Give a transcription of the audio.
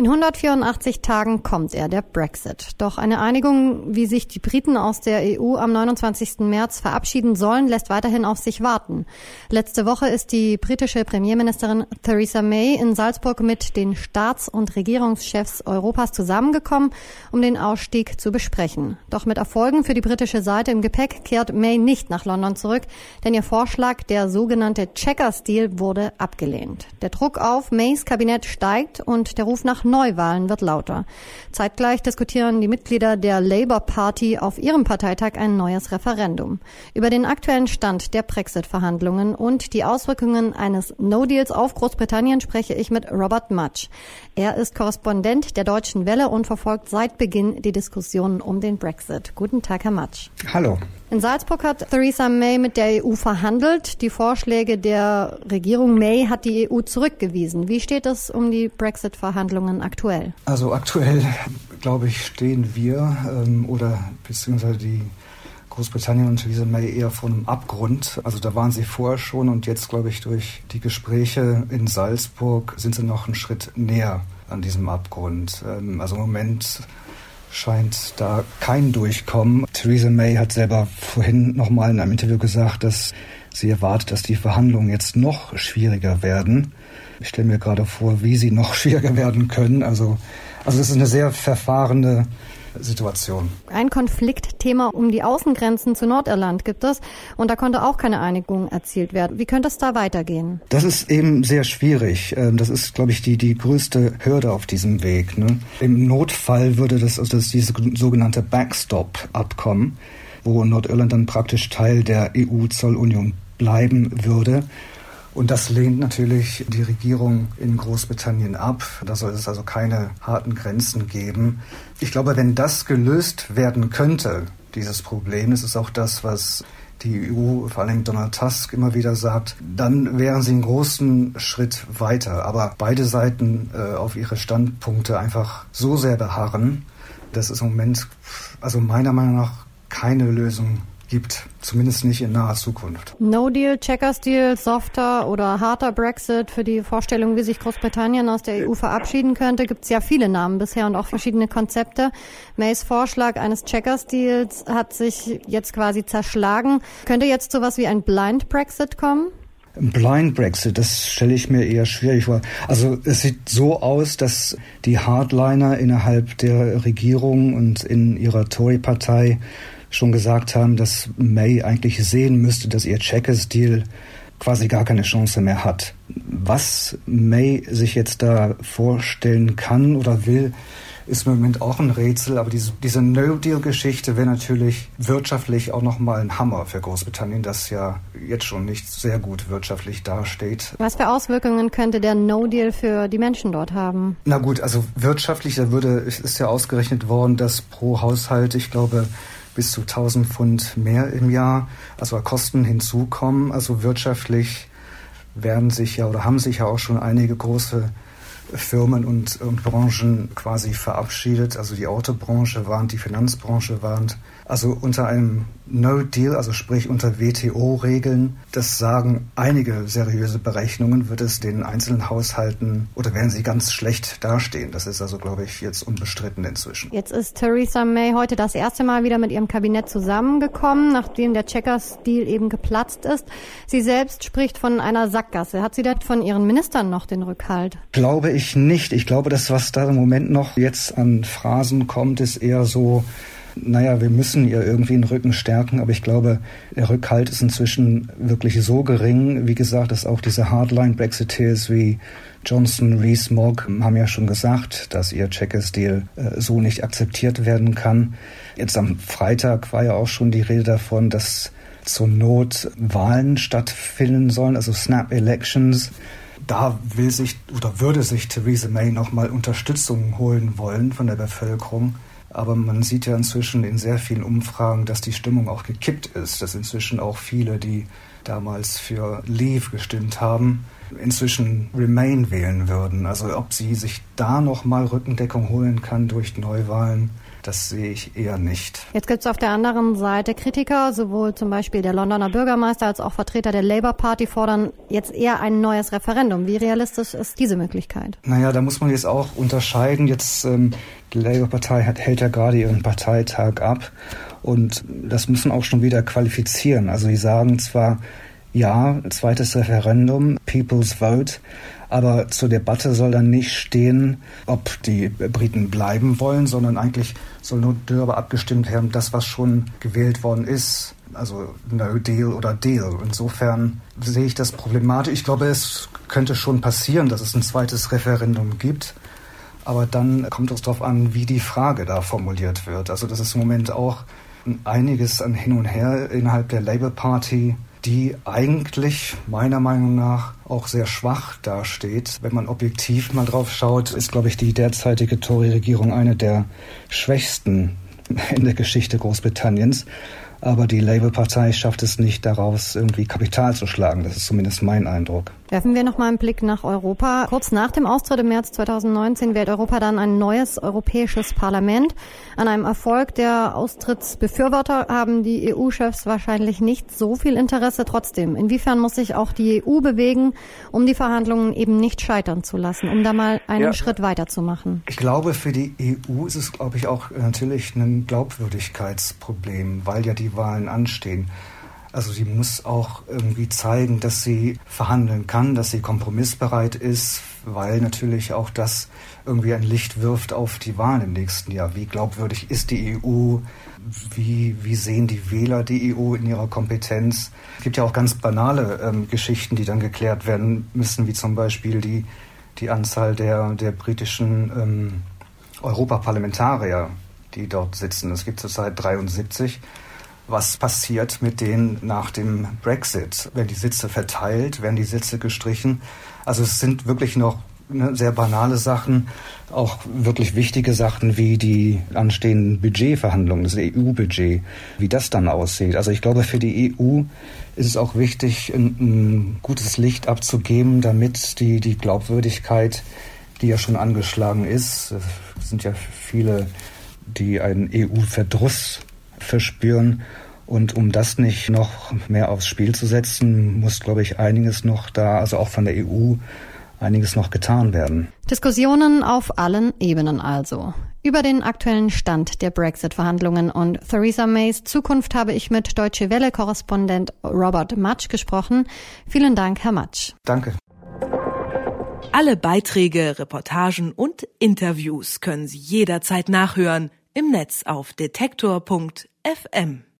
In 184 Tagen kommt er, der Brexit. Doch eine Einigung, wie sich die Briten aus der EU am 29. März verabschieden sollen, lässt weiterhin auf sich warten. Letzte Woche ist die britische Premierministerin Theresa May in Salzburg mit den Staats- und Regierungschefs Europas zusammengekommen, um den Ausstieg zu besprechen. Doch mit Erfolgen für die britische Seite im Gepäck kehrt May nicht nach London zurück, denn ihr Vorschlag, der sogenannte Checker-Stil, wurde abgelehnt. Der Druck auf Mays Kabinett steigt und der Ruf nach Neuwahlen wird lauter. Zeitgleich diskutieren die Mitglieder der Labour Party auf ihrem Parteitag ein neues Referendum. Über den aktuellen Stand der Brexit-Verhandlungen und die Auswirkungen eines No-Deals auf Großbritannien spreche ich mit Robert Mutsch. Er ist Korrespondent der Deutschen Welle und verfolgt seit Beginn die Diskussionen um den Brexit. Guten Tag, Herr Mutsch. Hallo. In Salzburg hat Theresa May mit der EU verhandelt. Die Vorschläge der Regierung May hat die EU zurückgewiesen. Wie steht es um die Brexit-Verhandlungen aktuell? Also aktuell, glaube ich, stehen wir ähm, oder beziehungsweise die Großbritannien und Theresa May eher vor einem Abgrund. Also da waren sie vorher schon und jetzt, glaube ich, durch die Gespräche in Salzburg sind sie noch einen Schritt näher an diesem Abgrund. Ähm, also im Moment scheint da kein Durchkommen. Theresa May hat selber vorhin nochmal in einem Interview gesagt, dass sie erwartet, dass die Verhandlungen jetzt noch schwieriger werden. Ich stelle mir gerade vor, wie sie noch schwieriger werden können. Also, also es ist eine sehr verfahrene Situation. Ein Konfliktthema um die Außengrenzen zu Nordirland gibt es und da konnte auch keine Einigung erzielt werden. Wie könnte es da weitergehen? Das ist eben sehr schwierig. Ähm, das ist, glaube ich, die, die größte Hürde auf diesem Weg. Ne? Im Notfall würde das, also das diese sogenannte Backstop-Abkommen, wo Nordirland dann praktisch Teil der EU-Zollunion bleiben würde. Und das lehnt natürlich die Regierung in Großbritannien ab. Da soll es also keine harten Grenzen geben. Ich glaube, wenn das gelöst werden könnte, dieses Problem, das ist auch das, was die EU, vor allem Donald Tusk, immer wieder sagt, dann wären sie einen großen Schritt weiter. Aber beide Seiten äh, auf ihre Standpunkte einfach so sehr beharren, dass es im Moment, also meiner Meinung nach, keine Lösung gibt, zumindest nicht in naher Zukunft. No Deal, Checkers Deal, softer oder harter Brexit für die Vorstellung, wie sich Großbritannien aus der EU verabschieden könnte, gibt es ja viele Namen bisher und auch verschiedene Konzepte. Mays Vorschlag eines Checkers Deals hat sich jetzt quasi zerschlagen. Könnte jetzt sowas wie ein Blind Brexit kommen? Blind Brexit, das stelle ich mir eher schwierig vor. Also es sieht so aus, dass die Hardliner innerhalb der Regierung und in ihrer Tory-Partei schon gesagt haben, dass May eigentlich sehen müsste, dass ihr Checkers-Deal quasi gar keine Chance mehr hat. Was May sich jetzt da vorstellen kann oder will, ist im Moment auch ein Rätsel, aber diese, diese No-Deal-Geschichte wäre natürlich wirtschaftlich auch nochmal ein Hammer für Großbritannien, das ja jetzt schon nicht sehr gut wirtschaftlich dasteht. Was für Auswirkungen könnte der No-Deal für die Menschen dort haben? Na gut, also wirtschaftlich, da würde, ist ja ausgerechnet worden, dass pro Haushalt, ich glaube, bis zu 1000 Pfund mehr im Jahr, also Kosten hinzukommen. Also wirtschaftlich werden sich ja oder haben sich ja auch schon einige große Firmen und, und Branchen quasi verabschiedet. Also die Autobranche warnt, die Finanzbranche warnt. Also unter einem No-Deal, also sprich unter WTO-Regeln, das sagen einige seriöse Berechnungen, wird es den einzelnen Haushalten oder werden sie ganz schlecht dastehen. Das ist also, glaube ich, jetzt unbestritten inzwischen. Jetzt ist Theresa May heute das erste Mal wieder mit ihrem Kabinett zusammengekommen, nachdem der Checkers-Deal eben geplatzt ist. Sie selbst spricht von einer Sackgasse. Hat sie da von ihren Ministern noch den Rückhalt? Glaube ich nicht. Ich glaube, das, was da im Moment noch jetzt an Phrasen kommt, ist eher so, naja, wir müssen ihr irgendwie den Rücken stärken, aber ich glaube, der Rückhalt ist inzwischen wirklich so gering. Wie gesagt, dass auch diese Hardline-Brexiteers wie Johnson, Rees, Mogg haben ja schon gesagt, dass ihr Checkers-Deal äh, so nicht akzeptiert werden kann. Jetzt am Freitag war ja auch schon die Rede davon, dass zur Not Wahlen stattfinden sollen, also Snap Elections. Da will sich oder würde sich Theresa May nochmal Unterstützung holen wollen von der Bevölkerung. Aber man sieht ja inzwischen in sehr vielen Umfragen, dass die Stimmung auch gekippt ist, dass inzwischen auch viele, die damals für Leave gestimmt haben, inzwischen Remain wählen würden. Also ob sie sich da noch mal Rückendeckung holen kann durch Neuwahlen, Das sehe ich eher nicht. Jetzt gibt es auf der anderen Seite Kritiker, sowohl zum Beispiel der Londoner Bürgermeister als auch Vertreter der Labour Party fordern jetzt eher ein neues Referendum. Wie realistisch ist diese Möglichkeit? Naja, da muss man jetzt auch unterscheiden. Jetzt ähm, die Labour-Partei hält ja gerade ihren Parteitag ab und das müssen auch schon wieder qualifizieren. Also sie sagen zwar, ja, zweites Referendum, People's Vote, aber zur Debatte soll dann nicht stehen, ob die Briten bleiben wollen, sondern eigentlich soll nur darüber abgestimmt werden, das, was schon gewählt worden ist. Also No Deal oder Deal. Insofern sehe ich das problematisch. Ich glaube, es könnte schon passieren, dass es ein zweites Referendum gibt. Aber dann kommt es darauf an, wie die Frage da formuliert wird. Also das ist im Moment auch einiges an Hin und Her innerhalb der Labour Party die eigentlich meiner Meinung nach auch sehr schwach dasteht. Wenn man objektiv mal drauf schaut, ist, glaube ich, die derzeitige Tory-Regierung eine der schwächsten in der Geschichte Großbritanniens aber die Labour-Partei schafft es nicht, daraus irgendwie Kapital zu schlagen. Das ist zumindest mein Eindruck. Werfen wir noch mal einen Blick nach Europa. Kurz nach dem Austritt im März 2019 wählt Europa dann ein neues europäisches Parlament. An einem Erfolg der Austrittsbefürworter haben die EU-Chefs wahrscheinlich nicht so viel Interesse. Trotzdem, inwiefern muss sich auch die EU bewegen, um die Verhandlungen eben nicht scheitern zu lassen, um da mal einen ja, Schritt weiterzumachen? Ich glaube, für die EU ist es, glaube ich, auch natürlich ein Glaubwürdigkeitsproblem, weil ja die Wahlen anstehen. Also sie muss auch irgendwie zeigen, dass sie verhandeln kann, dass sie kompromissbereit ist, weil natürlich auch das irgendwie ein Licht wirft auf die Wahlen im nächsten Jahr. Wie glaubwürdig ist die EU? Wie, wie sehen die Wähler die EU in ihrer Kompetenz? Es gibt ja auch ganz banale ähm, Geschichten, die dann geklärt werden müssen, wie zum Beispiel die, die Anzahl der, der britischen ähm, Europaparlamentarier, die dort sitzen. Es gibt zurzeit 73 was passiert mit denen nach dem Brexit. Werden die Sitze verteilt, werden die Sitze gestrichen? Also es sind wirklich noch ne, sehr banale Sachen, auch wirklich wichtige Sachen wie die anstehenden Budgetverhandlungen, das EU-Budget, wie das dann aussieht. Also ich glaube, für die EU ist es auch wichtig, ein, ein gutes Licht abzugeben, damit die, die Glaubwürdigkeit, die ja schon angeschlagen ist, es sind ja viele, die einen EU-Verdruss verspüren. Und um das nicht noch mehr aufs Spiel zu setzen, muss, glaube ich, einiges noch da, also auch von der EU, einiges noch getan werden. Diskussionen auf allen Ebenen also. Über den aktuellen Stand der Brexit-Verhandlungen und Theresa Mays Zukunft habe ich mit Deutsche Welle-Korrespondent Robert Matsch gesprochen. Vielen Dank, Herr Matsch. Danke. Alle Beiträge, Reportagen und Interviews können Sie jederzeit nachhören im Netz auf detektor.fm. FM.